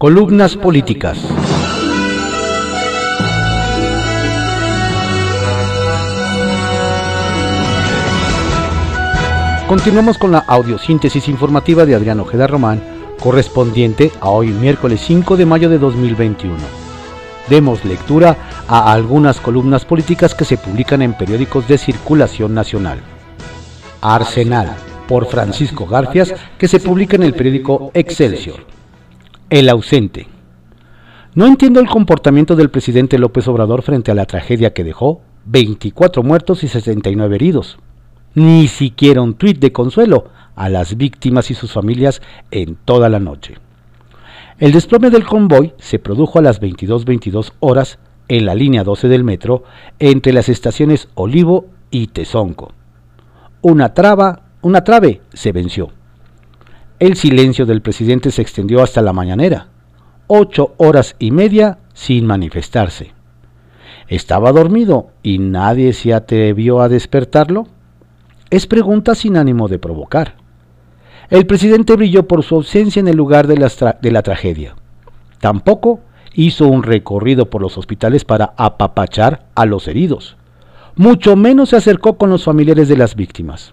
Columnas políticas. Continuamos con la audiosíntesis informativa de Adrián Ojeda Román, correspondiente a hoy miércoles 5 de mayo de 2021. Demos lectura a algunas columnas políticas que se publican en periódicos de circulación nacional. Arsenal, por Francisco Garfias, que se publica en el periódico Excelsior. El ausente. No entiendo el comportamiento del presidente López Obrador frente a la tragedia que dejó 24 muertos y 69 heridos. Ni siquiera un tuit de consuelo a las víctimas y sus familias en toda la noche. El desplome del convoy se produjo a las 22.22 horas en la línea 12 del metro entre las estaciones Olivo y Tezonco. Una traba, una trave se venció. El silencio del presidente se extendió hasta la mañanera, ocho horas y media sin manifestarse. ¿Estaba dormido y nadie se atrevió a despertarlo? Es pregunta sin ánimo de provocar. El presidente brilló por su ausencia en el lugar de la, tragedia. Tampoco hizo un recorrido por los hospitales para apapachar a los heridos. Mucho menos se acercó con los familiares de las víctimas.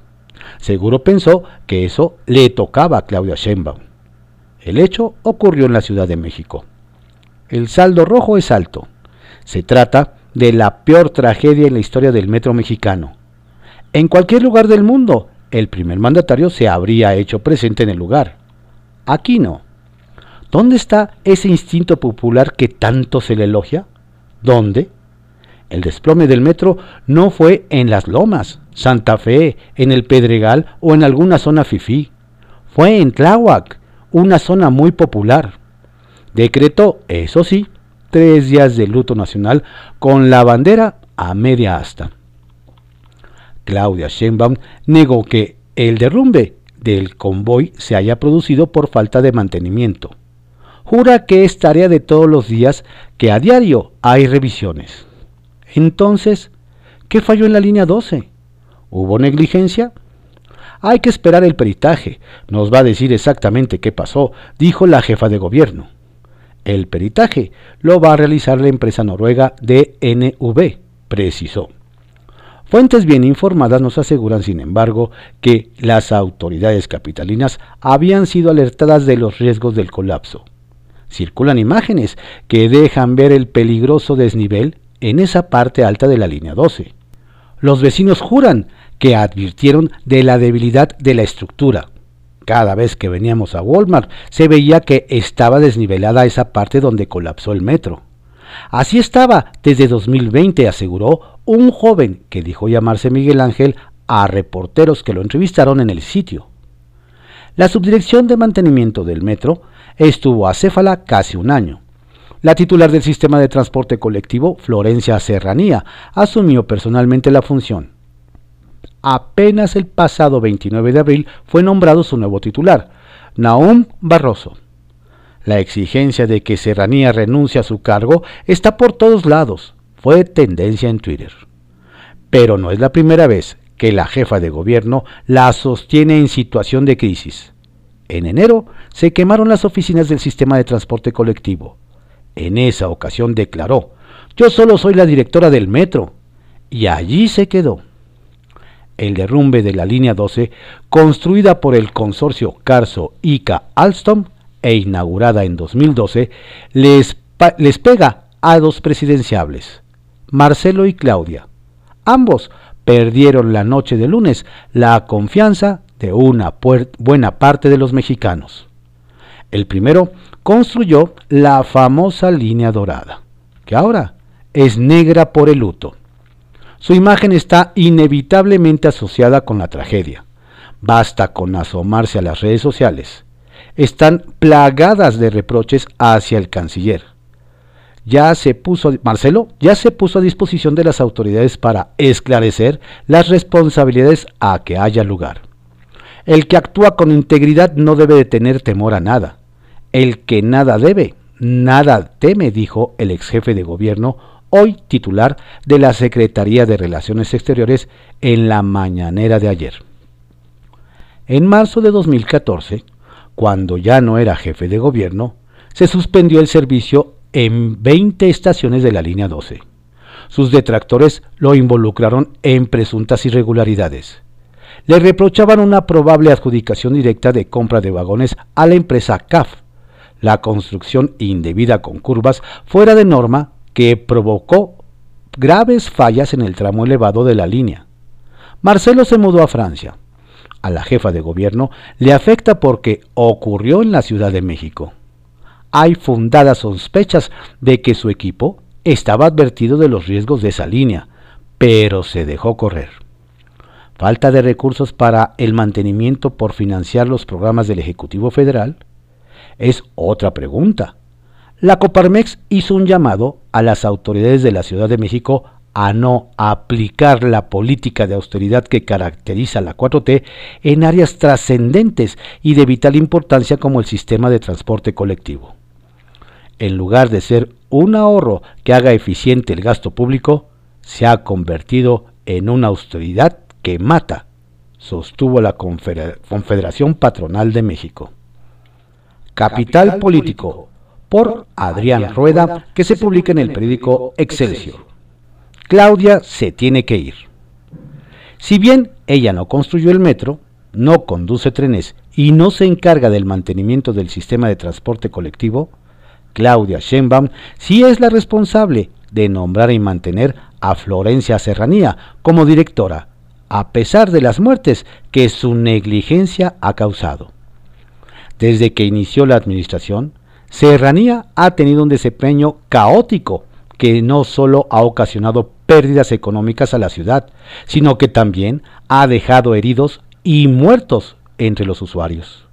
Seguro pensó que eso le tocaba a Claudia Sheinbaum. El hecho ocurrió en la Ciudad de México. El saldo rojo es alto. Se trata de la peor tragedia en la historia del metro mexicano. En cualquier lugar del mundo, el primer mandatario se habría hecho presente en el lugar. Aquí no. ¿Dónde está ese instinto popular que tanto se le elogia? ¿Dónde? El desplome del metro no fue en las lomas, Santa Fe, en el Pedregal o en alguna zona fifí. Fue en Tláhuac, una zona muy popular. Decretó, eso sí, tres días de luto nacional con la bandera a media asta. Claudia Sheinbaum negó que el derrumbe del convoy se haya producido por falta de mantenimiento. Jura que es tarea de todos los días que a diario hay revisiones. Entonces, ¿qué falló en la línea 12? ¿Hubo negligencia? Hay que esperar el peritaje. Nos va a decir exactamente qué pasó, dijo la jefa de gobierno. El peritaje lo va a realizar la empresa noruega DNV, precisó. Fuentes bien informadas nos aseguran, sin embargo, que las autoridades capitalinas habían sido alertadas de los riesgos del colapso. Circulan imágenes que dejan ver el peligroso desnivel en esa parte alta de la línea 12. Los vecinos juran que advirtieron de la debilidad de la estructura. Cada vez que veníamos a Walmart se veía que estaba desnivelada esa parte donde colapsó el metro. Así estaba desde 2020, aseguró un joven que dijo llamarse Miguel Ángel a reporteros que lo entrevistaron en el sitio. La subdirección de mantenimiento del metro estuvo acéfala casi un año. La titular del sistema de transporte colectivo, Florencia Serranía, asumió personalmente la función. Apenas el pasado 29 de abril fue nombrado su nuevo titular, Naum Barroso. La exigencia de que Serranía renuncie a su cargo está por todos lados. Fue tendencia en Twitter. Pero no es la primera vez que la jefa de gobierno la sostiene en situación de crisis. En enero se quemaron las oficinas del sistema de transporte colectivo. En esa ocasión declaró, yo solo soy la directora del metro. Y allí se quedó. El derrumbe de la línea 12, construida por el consorcio Carso Ica Alstom e inaugurada en 2012, les, les pega a dos presidenciables, Marcelo y Claudia. Ambos perdieron la noche de lunes la confianza de una buena parte de los mexicanos. El primero construyó la famosa línea dorada, que ahora es negra por el luto. Su imagen está inevitablemente asociada con la tragedia. Basta con asomarse a las redes sociales. Están plagadas de reproches hacia el canciller. Ya se puso, Marcelo, ya se puso a disposición de las autoridades para esclarecer las responsabilidades a que haya lugar. El que actúa con integridad no debe de tener temor a nada. El que nada debe, nada teme, dijo el ex jefe de gobierno, hoy titular de la Secretaría de Relaciones Exteriores en la mañanera de ayer. En marzo de 2014, cuando ya no era jefe de gobierno, se suspendió el servicio en 20 estaciones de la línea 12. Sus detractores lo involucraron en presuntas irregularidades. Le reprochaban una probable adjudicación directa de compra de vagones a la empresa CAF, la construcción indebida con curvas fuera de norma que provocó graves fallas en el tramo elevado de la línea. Marcelo se mudó a Francia. A la jefa de gobierno le afecta porque ocurrió en la Ciudad de México. Hay fundadas sospechas de que su equipo estaba advertido de los riesgos de esa línea, pero se dejó correr. Falta de recursos para el mantenimiento por financiar los programas del Ejecutivo Federal es otra pregunta. La Coparmex hizo un llamado a las autoridades de la Ciudad de México a no aplicar la política de austeridad que caracteriza la 4T en áreas trascendentes y de vital importancia como el sistema de transporte colectivo en lugar de ser un ahorro que haga eficiente el gasto público, se ha convertido en una austeridad que mata, sostuvo la Confederación Patronal de México. Capital Político, por Adrián Rueda, que se publica en el periódico Excelsior. Claudia se tiene que ir. Si bien ella no construyó el metro, no conduce trenes y no se encarga del mantenimiento del sistema de transporte colectivo, Claudia Sheinbaum sí es la responsable de nombrar y mantener a Florencia Serranía como directora, a pesar de las muertes que su negligencia ha causado. Desde que inició la administración, Serranía ha tenido un desempeño caótico que no solo ha ocasionado pérdidas económicas a la ciudad, sino que también ha dejado heridos y muertos entre los usuarios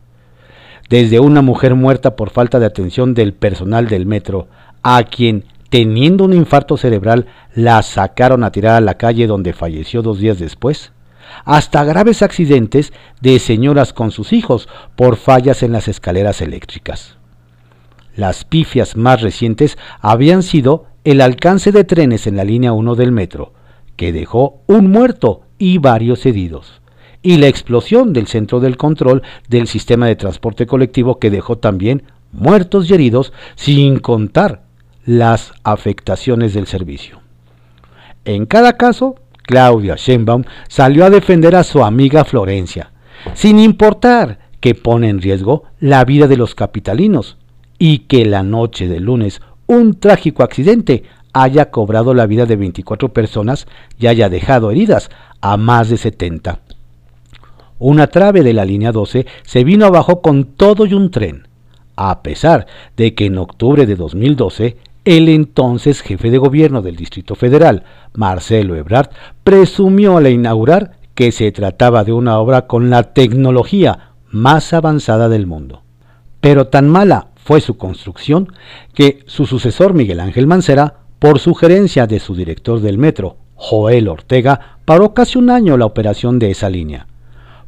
desde una mujer muerta por falta de atención del personal del metro, a quien, teniendo un infarto cerebral, la sacaron a tirar a la calle donde falleció dos días después, hasta graves accidentes de señoras con sus hijos por fallas en las escaleras eléctricas. Las pifias más recientes habían sido el alcance de trenes en la línea 1 del metro, que dejó un muerto y varios heridos y la explosión del centro del control del sistema de transporte colectivo que dejó también muertos y heridos sin contar las afectaciones del servicio. En cada caso, Claudia Sheinbaum salió a defender a su amiga Florencia, sin importar que pone en riesgo la vida de los capitalinos y que la noche del lunes un trágico accidente haya cobrado la vida de 24 personas y haya dejado heridas a más de 70 una trave de la línea 12 se vino abajo con todo y un tren, a pesar de que en octubre de 2012 el entonces jefe de gobierno del Distrito Federal, Marcelo Ebrard, presumió al inaugurar que se trataba de una obra con la tecnología más avanzada del mundo. Pero tan mala fue su construcción que su sucesor Miguel Ángel Mancera, por sugerencia de su director del metro, Joel Ortega, paró casi un año la operación de esa línea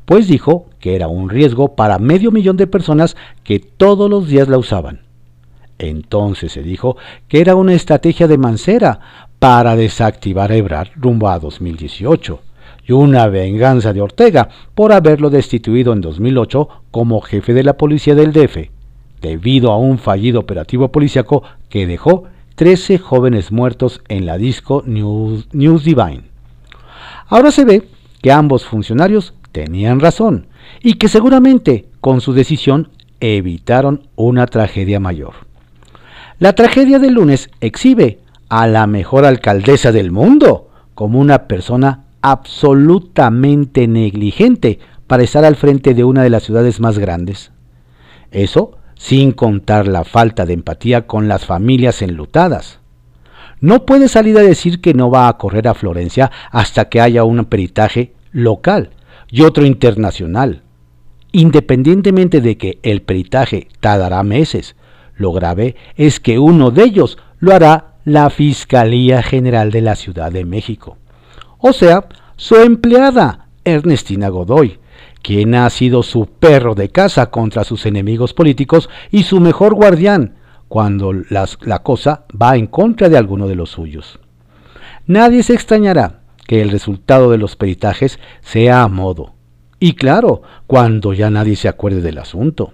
pues dijo que era un riesgo para medio millón de personas que todos los días la usaban. Entonces se dijo que era una estrategia de Mancera para desactivar a Ebrard rumbo a 2018 y una venganza de Ortega por haberlo destituido en 2008 como jefe de la policía del DF, debido a un fallido operativo policiaco que dejó 13 jóvenes muertos en la disco News, News Divine. Ahora se ve que ambos funcionarios tenían razón y que seguramente con su decisión evitaron una tragedia mayor. La tragedia del lunes exhibe a la mejor alcaldesa del mundo como una persona absolutamente negligente para estar al frente de una de las ciudades más grandes. Eso sin contar la falta de empatía con las familias enlutadas. No puede salir a decir que no va a correr a Florencia hasta que haya un peritaje local y otro internacional. Independientemente de que el peritaje tardará meses, lo grave es que uno de ellos lo hará la Fiscalía General de la Ciudad de México. O sea, su empleada, Ernestina Godoy, quien ha sido su perro de casa contra sus enemigos políticos y su mejor guardián cuando la cosa va en contra de alguno de los suyos. Nadie se extrañará que el resultado de los peritajes sea a modo. Y claro, cuando ya nadie se acuerde del asunto.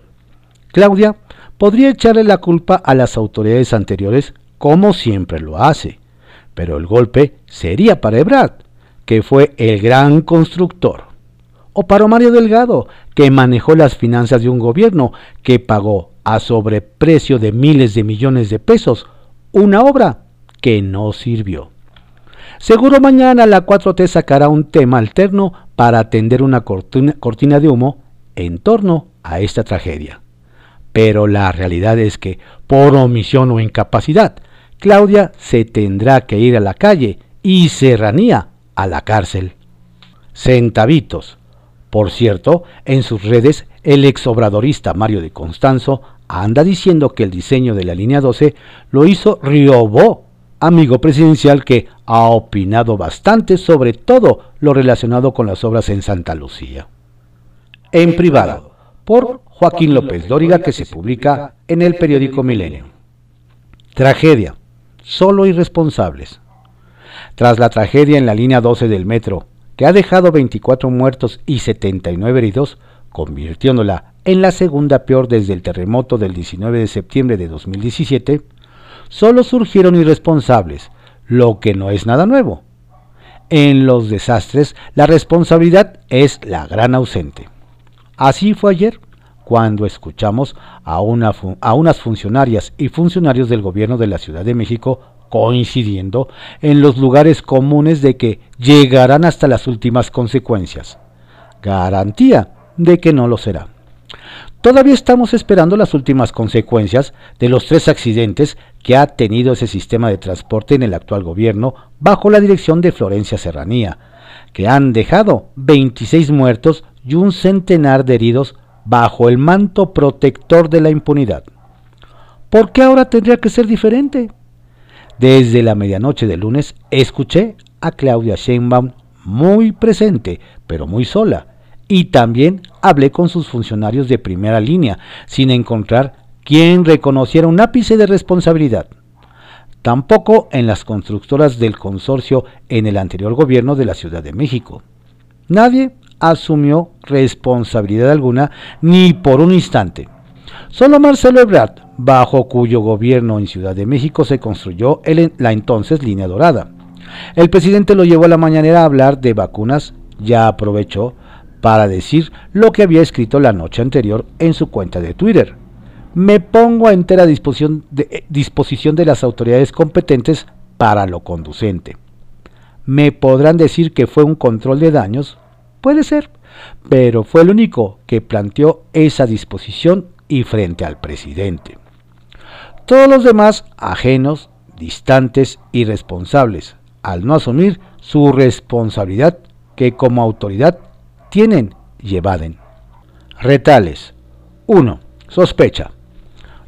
Claudia podría echarle la culpa a las autoridades anteriores como siempre lo hace, pero el golpe sería para Ebrard, que fue el gran constructor, o para Mario Delgado, que manejó las finanzas de un gobierno que pagó a sobreprecio de miles de millones de pesos una obra que no sirvió. Seguro mañana la 4T sacará un tema alterno para atender una cortina, de humo en torno a esta tragedia. Pero la realidad es que, por omisión o incapacidad, Claudia se tendrá que ir a la calle y Serranía a la cárcel. Centavitos. Por cierto, en sus redes, el exobradorista Mario de Constanzo anda diciendo que el diseño de la línea 12 lo hizo Riobó, amigo presidencial que ha opinado bastante sobre todo lo relacionado con las obras en Santa Lucía. En privado, por Joaquín López Dóriga, que se publica en el periódico Milenio. Tragedia. Solo irresponsables. Tras la tragedia en la línea 12 del metro, que ha dejado 24 muertos y 79 heridos, convirtiéndola en la segunda peor desde el terremoto del 19 de septiembre de 2017, solo surgieron irresponsables, lo que no es nada nuevo. En los desastres, la responsabilidad es la gran ausente. Así fue ayer, cuando escuchamos a, a unas funcionarias y funcionarios del gobierno de la Ciudad de México coincidiendo en los lugares comunes de que llegarán hasta las últimas consecuencias. Garantía de que no lo será. Todavía estamos esperando las últimas consecuencias de los tres accidentes que ha tenido ese sistema de transporte en el actual gobierno bajo la dirección de Florencia Serranía, que han dejado 26 muertos y un centenar de heridos bajo el manto protector de la impunidad. ¿Por qué ahora tendría que ser diferente? Desde la medianoche del lunes escuché a Claudia Sheinbaum muy presente, pero muy sola, y también hablé con sus funcionarios de primera línea, sin encontrar quien reconociera un ápice de responsabilidad. Tampoco en las constructoras del consorcio en el anterior gobierno de la Ciudad de México. Nadie asumió responsabilidad alguna ni por un instante. Solo Marcelo Ebrard, bajo cuyo gobierno en Ciudad de México se construyó la entonces línea dorada. El presidente lo llevó a la mañanera a hablar de vacunas, ya aprovechó para decir lo que había escrito la noche anterior en su cuenta de Twitter. Me pongo a entera disposición de, eh, disposición de las autoridades competentes para lo conducente. ¿Me podrán decir que fue un control de daños? Puede ser, pero fue el único que planteó esa disposición y frente al presidente. Todos los demás ajenos, distantes y responsables, al no asumir su responsabilidad que como autoridad tienen y evaden. Retales. 1. Sospecha.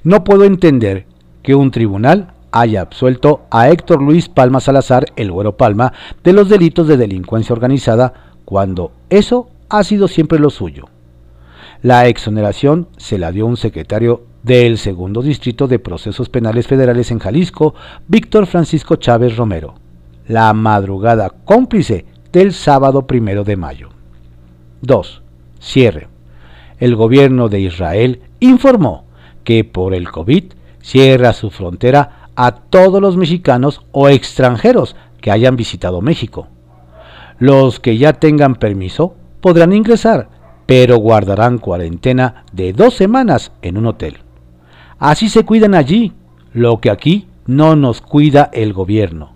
No puedo entender que un tribunal haya absuelto a Héctor Luis Palma Salazar, el Güero Palma, de los delitos de delincuencia organizada cuando eso ha sido siempre lo suyo. La exoneración se la dio un secretario del segundo distrito de procesos penales federales en Jalisco, Víctor Francisco Chávez Romero, la madrugada cómplice del sábado primero de mayo. 2. Cierre. El gobierno de Israel informó que por el COVID cierra su frontera a todos los mexicanos o extranjeros que hayan visitado México. Los que ya tengan permiso podrán ingresar, pero guardarán cuarentena de dos semanas en un hotel. Así se cuidan allí, lo que aquí no nos cuida el gobierno.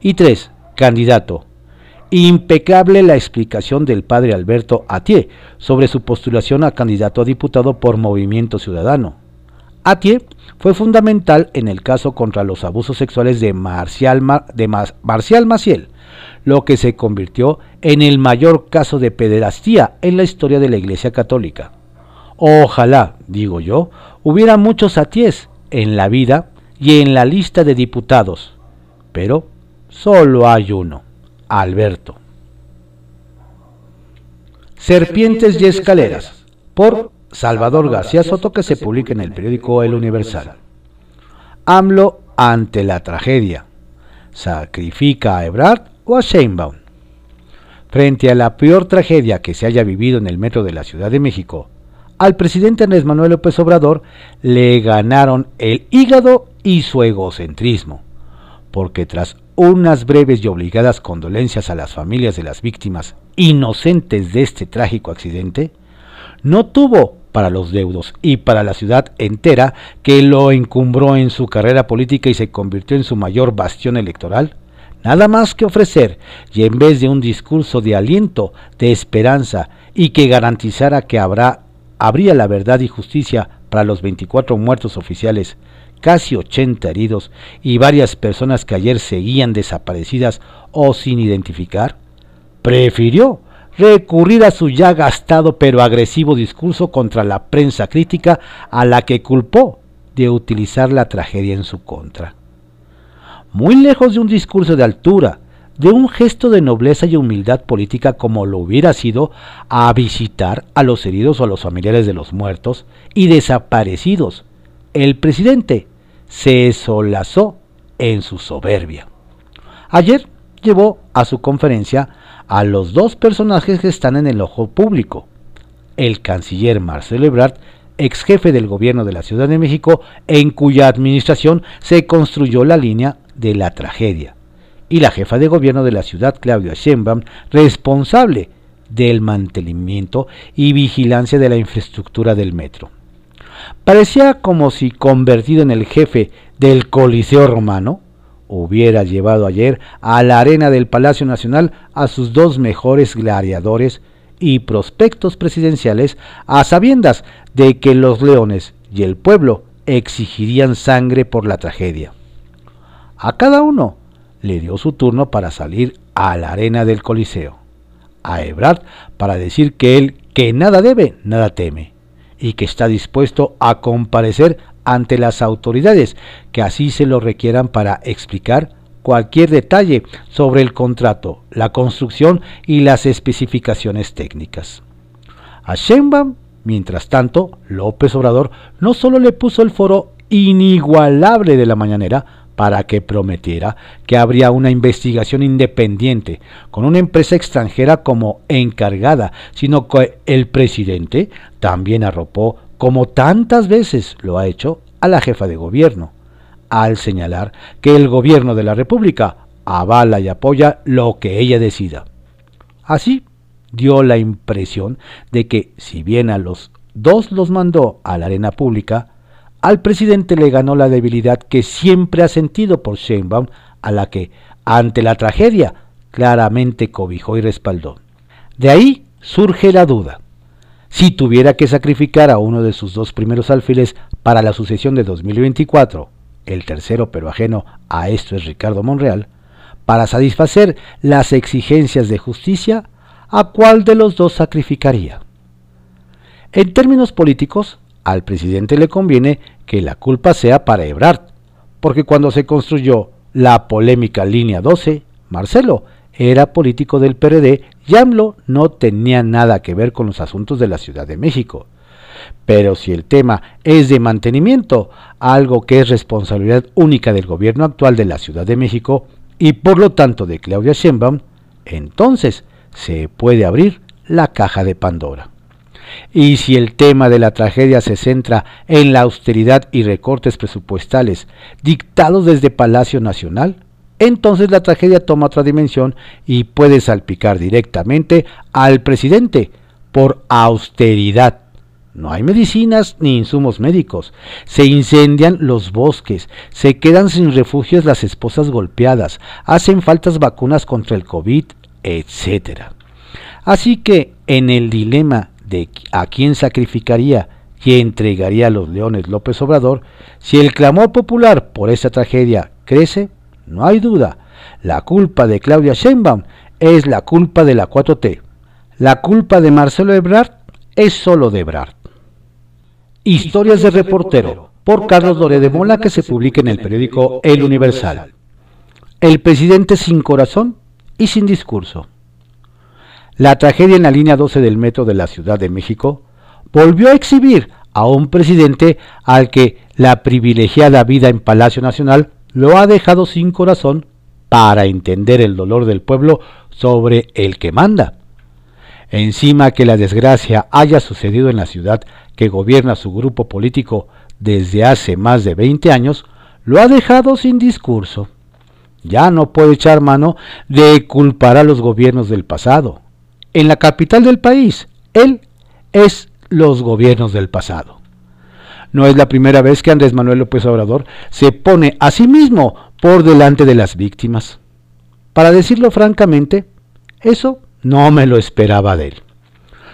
Y 3. Candidato. Impecable la explicación del padre Alberto Atié sobre su postulación a candidato a diputado por Movimiento Ciudadano. Atié fue fundamental en el caso contra los abusos sexuales de Marcial, de Marcial Maciel, lo que se convirtió en el mayor caso de pederastía en la historia de la Iglesia Católica. Ojalá, digo yo, hubiera muchos Atiés en la vida y en la lista de diputados, pero solo hay uno. Alberto. Serpientes y escaleras, por Salvador García Soto, que se publica en el periódico El Universal. AMLO ante la tragedia. ¿Sacrifica a Ebrard o a Sheinbaum? Frente a la peor tragedia que se haya vivido en el metro de la Ciudad de México, al presidente Andrés Manuel López Obrador le ganaron el hígado y su egocentrismo, porque tras unas breves y obligadas condolencias a las familias de las víctimas inocentes de este trágico accidente, no tuvo para los deudos y para la ciudad entera que lo encumbró en su carrera política y se convirtió en su mayor bastión electoral, nada más que ofrecer, y en vez de un discurso de aliento, de esperanza y que garantizara que habrá, habría la verdad y justicia para los 24 muertos oficiales, casi 80 heridos y varias personas que ayer seguían desaparecidas o sin identificar, prefirió recurrir a su ya gastado pero agresivo discurso contra la prensa crítica a la que culpó de utilizar la tragedia en su contra muy lejos de un discurso de altura, de un gesto de nobleza y humildad política como lo hubiera sido a visitar a los heridos o a los familiares de los muertos y desaparecidos. El presidente se solazó en su soberbia. Ayer llevó a su conferencia a los dos personajes que están en el ojo público, el canciller Marcelo Ebrard ex jefe del gobierno de la Ciudad de México, en cuya administración se construyó la línea de la tragedia, y la jefa de gobierno de la ciudad, Claudia Sheinbaum, responsable del mantenimiento y vigilancia de la infraestructura del metro. Parecía como si convertido en el jefe del Coliseo romano, hubiera llevado ayer a la arena del Palacio Nacional a sus dos mejores gladiadores y prospectos presidenciales a sabiendas de que los leones y el pueblo exigirían sangre por la tragedia. A cada uno le dio su turno para salir a la arena del Coliseo. A Ebrard para decir que él que nada debe, nada teme, y que está dispuesto a comparecer ante las autoridades que así se lo requieran para explicar cualquier detalle sobre el contrato, la construcción y las especificaciones técnicas. A Sheinbaum, mientras tanto, López Obrador no solo le puso el foro inigualable de la mañanera para que prometiera que habría una investigación independiente con una empresa extranjera como encargada, sino que el presidente también arropó, como tantas veces lo ha hecho, a la jefa de gobierno al señalar que el gobierno de la República avala y apoya lo que ella decida. Así dio la impresión de que, si bien a los dos los mandó a la arena pública, al presidente le ganó la debilidad que siempre ha sentido por Sheinbaum, a la que, ante la tragedia, claramente cobijó y respaldó. De ahí surge la duda. Si tuviera que sacrificar a uno de sus dos primeros alfiles para la sucesión de 2024 el tercero pero ajeno a esto es Ricardo Monreal, para satisfacer las exigencias de justicia, ¿a cuál de los dos sacrificaría? En términos políticos, al presidente le conviene que la culpa sea para Ebrard, porque cuando se construyó la polémica línea 12, Marcelo era político del PRD y AMLO no tenía nada que ver con los asuntos de la Ciudad de México. Pero si el tema es de mantenimiento, algo que es responsabilidad única del gobierno actual de la Ciudad de México y por lo tanto de Claudia Sheinbaum, entonces se puede abrir la caja de Pandora. Y si el tema de la tragedia se centra en la austeridad y recortes presupuestales dictados desde Palacio Nacional, entonces la tragedia toma otra dimensión y puede salpicar directamente al presidente por austeridad no hay medicinas ni insumos médicos. Se incendian los bosques, se quedan sin refugios las esposas golpeadas, hacen faltas vacunas contra el COVID, etc. Así que en el dilema de a quién sacrificaría y entregaría a los leones López Obrador, si el clamor popular por esa tragedia crece, no hay duda, la culpa de Claudia Sheinbaum es la culpa de la 4T. La culpa de Marcelo Ebrard es solo de Ebrard. Historias de reportero, por Carlos Doré de Mola, que se publica en el periódico El Universal. El presidente sin corazón y sin discurso. La tragedia en la línea 12 del metro de la Ciudad de México volvió a exhibir a un presidente al que la privilegiada vida en Palacio Nacional lo ha dejado sin corazón para entender el dolor del pueblo sobre el que manda. Encima que la desgracia haya sucedido en la ciudad que gobierna su grupo político desde hace más de 20 años, lo ha dejado sin discurso. Ya no puede echar mano de culpar a los gobiernos del pasado. En la capital del país, él es los gobiernos del pasado. No es la primera vez que Andrés Manuel López Obrador se pone a sí mismo por delante de las víctimas. Para decirlo francamente, eso no me lo esperaba de él.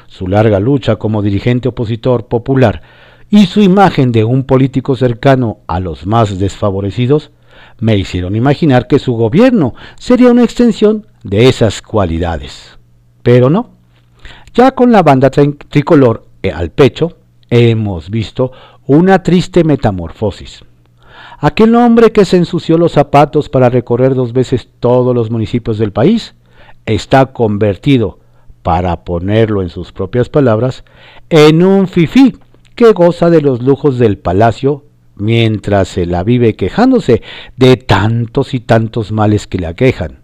Su larga lucha como dirigente opositor popular y su imagen de un político cercano a los más desfavorecidos me hicieron imaginar que su gobierno sería una extensión de esas cualidades. Pero no. Ya con la banda tricolor eh, al pecho, hemos visto una triste metamorfosis. Aquel hombre que se ensució los zapatos para recorrer dos veces todos los municipios del país está convertido, para ponerlo en sus propias palabras, en un fifí que goza de los lujos del palacio mientras se la vive quejándose de tantos y tantos males que le aquejan.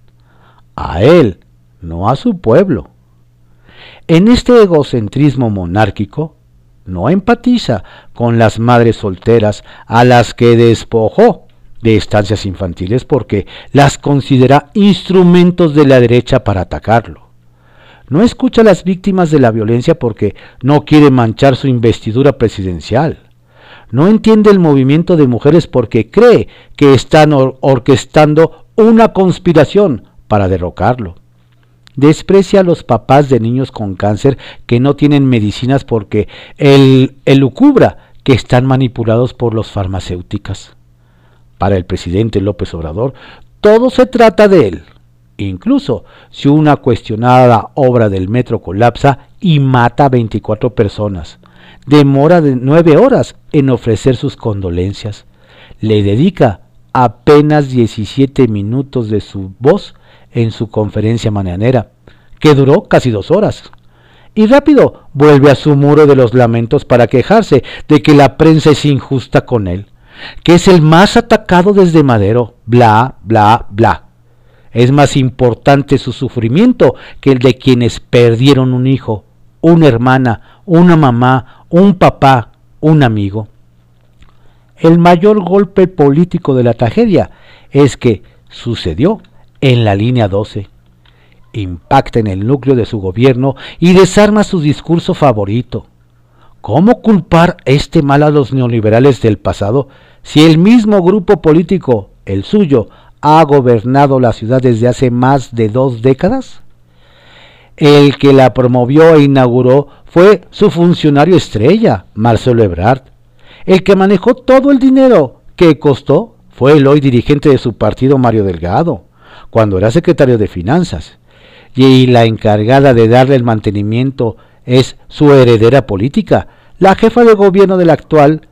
A él, no a su pueblo. En este egocentrismo monárquico, no empatiza con las madres solteras a las que despojó de estancias infantiles porque las considera instrumentos de la derecha para atacarlo. No escucha a las víctimas de la violencia porque no quiere manchar su investidura presidencial. No entiende el movimiento de mujeres porque cree que están orquestando una conspiración para derrocarlo. Desprecia a los papás de niños con cáncer que no tienen medicinas porque el, lucubra que están manipulados por los farmacéuticas. Para el presidente López Obrador, todo se trata de él. Incluso si una cuestionada obra del metro colapsa y mata a 24 personas, demora de nueve horas en ofrecer sus condolencias. Le dedica apenas 17 minutos de su voz en su conferencia mañanera, que duró casi dos horas. Y rápido vuelve a su muro de los lamentos para quejarse de que la prensa es injusta con él, que es el más atacado desde Madero, bla, bla, bla. Es más importante su sufrimiento que el de quienes perdieron un hijo, una hermana, una mamá, un papá, un amigo. El mayor golpe político de la tragedia es que sucedió en la línea 12. Impacta en el núcleo de su gobierno y desarma su discurso favorito. ¿Cómo culpar este mal a los neoliberales del pasado si el mismo grupo político, el suyo, ha gobernado la ciudad desde hace más de dos décadas? El que la promovió e inauguró fue su funcionario estrella, Marcelo Ebrard. El que manejó todo el dinero que costó fue el hoy dirigente de su partido, Mario Delgado cuando era secretario de Finanzas, y la encargada de darle el mantenimiento es su heredera política, la jefa de gobierno del actual,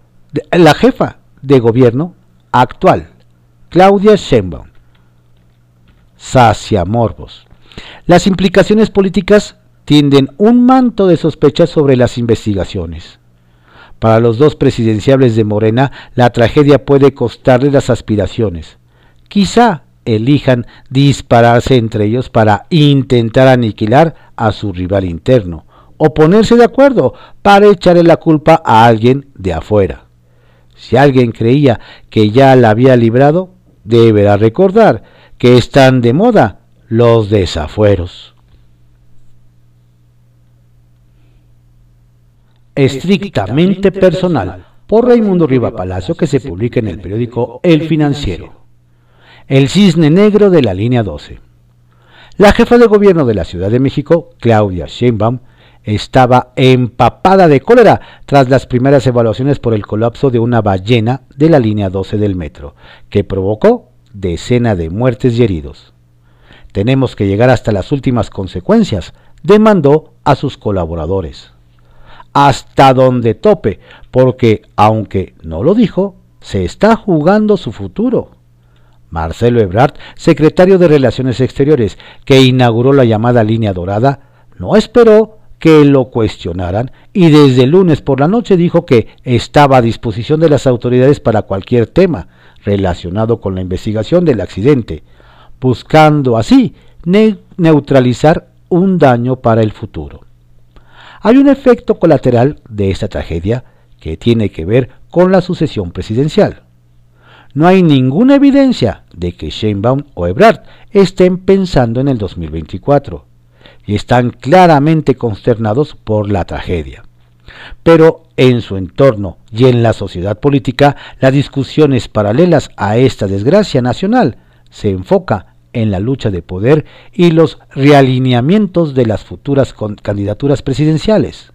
la jefa de gobierno actual, Claudia Sheinbaum. Sacia Morbos. Las implicaciones políticas tienden un manto de sospecha sobre las investigaciones. Para los dos presidenciables de Morena, la tragedia puede costarle las aspiraciones. Quizá elijan dispararse entre ellos para intentar aniquilar a su rival interno o ponerse de acuerdo para echarle la culpa a alguien de afuera. Si alguien creía que ya la había librado, deberá recordar que están de moda los desafueros. Estrictamente personal, por Raimundo Riva Palacio, que se publica en el periódico El Financiero el cisne negro de la línea 12. La jefa de gobierno de la Ciudad de México, Claudia Sheinbaum, estaba empapada de cólera tras las primeras evaluaciones por el colapso de una ballena de la línea 12 del metro, que provocó decenas de muertes y heridos. Tenemos que llegar hasta las últimas consecuencias, demandó a sus colaboradores. Hasta donde tope, porque, aunque no lo dijo, se está jugando su futuro. Marcelo Ebrard, secretario de Relaciones Exteriores, que inauguró la llamada línea dorada, no esperó que lo cuestionaran y desde el lunes por la noche dijo que estaba a disposición de las autoridades para cualquier tema relacionado con la investigación del accidente, buscando así neutralizar un daño para el futuro. Hay un efecto colateral de esta tragedia que tiene que ver con la sucesión presidencial. No hay ninguna evidencia de que Sheinbaum o Ebrard estén pensando en el 2024 y están claramente consternados por la tragedia. Pero en su entorno y en la sociedad política, las discusiones paralelas a esta desgracia nacional se enfoca en la lucha de poder y los realineamientos de las futuras candidaturas presidenciales.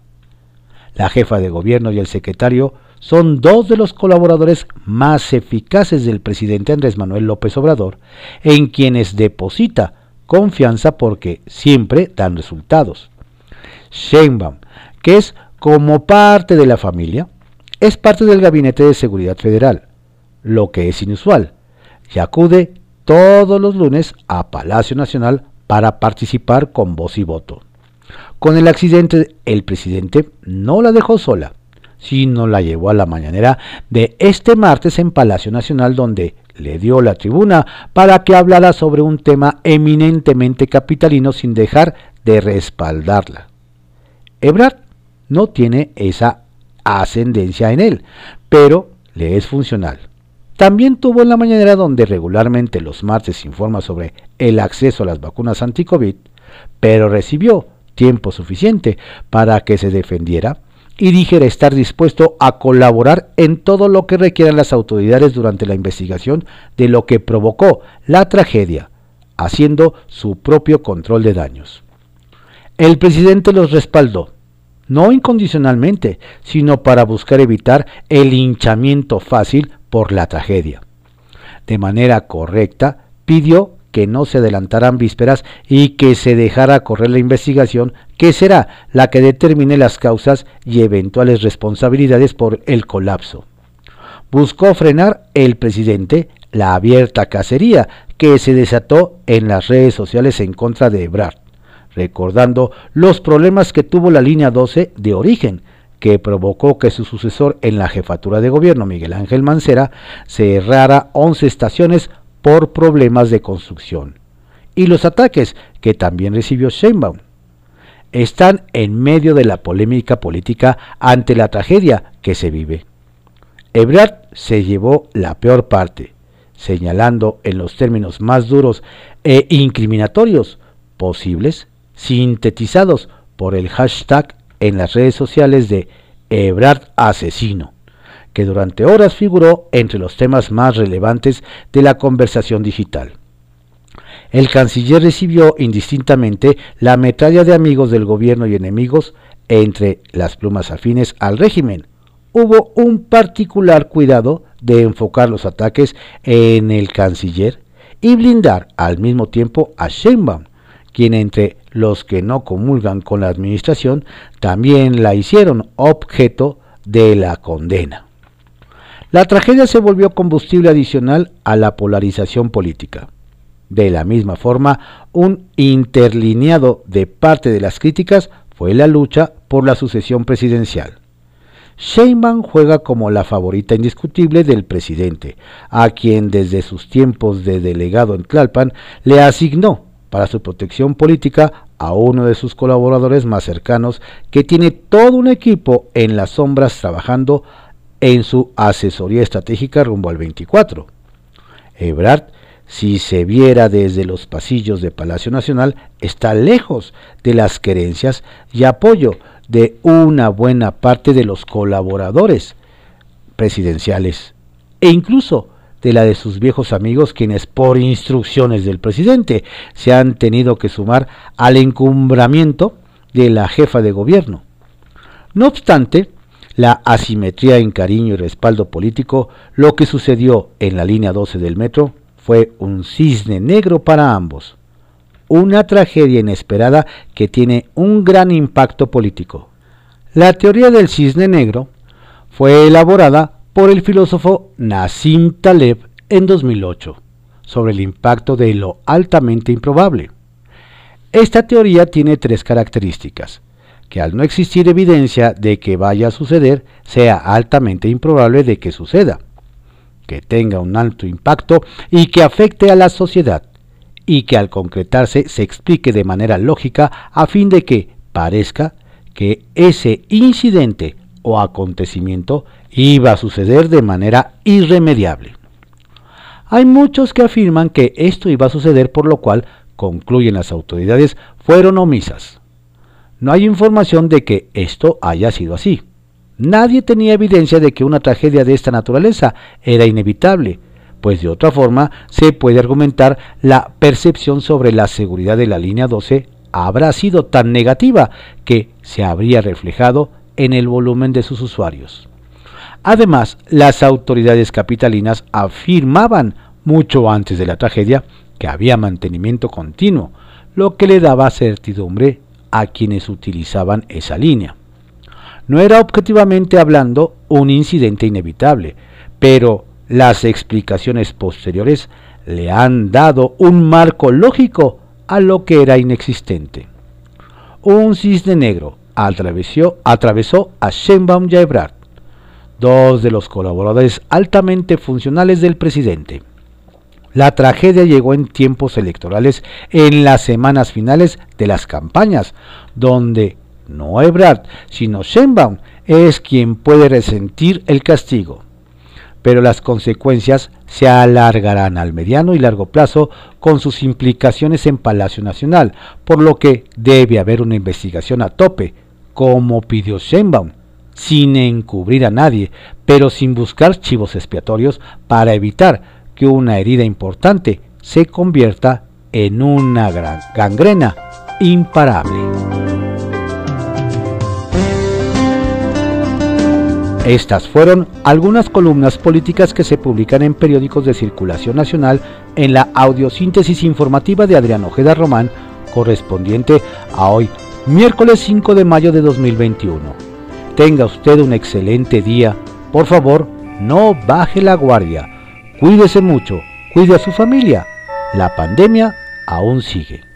La jefa de gobierno y el secretario son dos de los colaboradores más eficaces del presidente Andrés Manuel López Obrador, en quienes deposita confianza porque siempre dan resultados. Sheinbaum, que es como parte de la familia, es parte del Gabinete de Seguridad Federal, lo que es inusual, y acude todos los lunes a Palacio Nacional para participar con voz y voto. Con el accidente, el presidente no la dejó sola, sino la llevó a la mañanera de este martes en Palacio Nacional, donde le dio la tribuna para que hablara sobre un tema eminentemente capitalino sin dejar de respaldarla. Ebrard no tiene esa ascendencia en él, pero le es funcional. También tuvo en la mañanera donde regularmente los martes informa sobre el acceso a las vacunas anti-COVID, pero recibió tiempo suficiente para que se defendiera y dijera estar dispuesto a colaborar en todo lo que requieran las autoridades durante la investigación de lo que provocó la tragedia, haciendo su propio control de daños. El presidente los respaldó no incondicionalmente, sino para buscar evitar el hinchamiento fácil por la tragedia. De manera correcta, pidió que no se adelantaran vísperas y que se dejara correr la investigación, que será la que determine las causas y eventuales responsabilidades por el colapso. Buscó frenar el presidente la abierta cacería que se desató en las redes sociales en contra de Ebrard recordando los problemas que tuvo la línea 12 de origen, que provocó que su sucesor en la jefatura de gobierno, Miguel Ángel Mancera, cerrara 11 estaciones por problemas de construcción. Y los ataques que también recibió Sheinbaum. Están en medio de la polémica política ante la tragedia que se vive. Ebrard se llevó la peor parte, señalando en los términos más duros e incriminatorios posibles sintetizados por el hashtag en las redes sociales de Ebrard Asesino, que durante horas figuró entre los temas más relevantes de la conversación digital. El canciller recibió indistintamente la metralla de amigos del gobierno y enemigos entre las plumas afines al régimen. Hubo un particular cuidado de enfocar los ataques en el canciller y blindar al mismo tiempo a Sheinbaum, quien entre los que no comulgan con la administración también la hicieron objeto de la condena. La tragedia se volvió combustible adicional a la polarización política. De la misma forma, un interlineado de parte de las críticas fue la lucha por la sucesión presidencial. Sheinbaum juega como la favorita indiscutible del presidente, a quien desde sus tiempos de delegado en Tlalpan le asignó para su protección política a uno de sus colaboradores más cercanos que tiene todo un equipo en las sombras trabajando en su asesoría estratégica rumbo al 24. Ebrard, si se viera desde los pasillos de Palacio Nacional, está lejos de las querencias y apoyo de una buena parte de los colaboradores presidenciales e incluso de la de sus viejos amigos quienes por instrucciones del presidente se han tenido que sumar al encumbramiento de la jefa de gobierno. No obstante, la asimetría en cariño y respaldo político, lo que sucedió en la línea 12 del metro fue un cisne negro para ambos, una tragedia inesperada que tiene un gran impacto político. La teoría del cisne negro fue elaborada por el filósofo Nassim Taleb en 2008 sobre el impacto de lo altamente improbable. Esta teoría tiene tres características, que al no existir evidencia de que vaya a suceder, sea altamente improbable de que suceda, que tenga un alto impacto y que afecte a la sociedad, y que al concretarse se explique de manera lógica a fin de que parezca que ese incidente o acontecimiento iba a suceder de manera irremediable. Hay muchos que afirman que esto iba a suceder por lo cual, concluyen las autoridades, fueron omisas. No hay información de que esto haya sido así. Nadie tenía evidencia de que una tragedia de esta naturaleza era inevitable, pues de otra forma se puede argumentar la percepción sobre la seguridad de la línea 12 habrá sido tan negativa que se habría reflejado en el volumen de sus usuarios. Además, las autoridades capitalinas afirmaban mucho antes de la tragedia que había mantenimiento continuo, lo que le daba certidumbre a quienes utilizaban esa línea. No era objetivamente hablando un incidente inevitable, pero las explicaciones posteriores le han dado un marco lógico a lo que era inexistente. Un cisne negro atravesó, a Sheinbaum y dos de los colaboradores altamente funcionales del presidente. La tragedia llegó en tiempos electorales en las semanas finales de las campañas, donde no Ebrard, sino Sheinbaum es quien puede resentir el castigo. Pero las consecuencias se alargarán al mediano y largo plazo con sus implicaciones en Palacio Nacional, por lo que debe haber una investigación a tope, como pidió Sheinbaum, sin encubrir a nadie, pero sin buscar chivos expiatorios para evitar que una herida importante se convierta en una gran gangrena imparable. Estas fueron algunas columnas políticas que se publican en periódicos de circulación nacional en la audiosíntesis informativa de Adrián Ojeda Román, correspondiente a hoy, miércoles 5 de mayo de 2021. Tenga usted un excelente día. Por favor, no baje la guardia. Cuídese mucho, cuide a su familia. La pandemia aún sigue.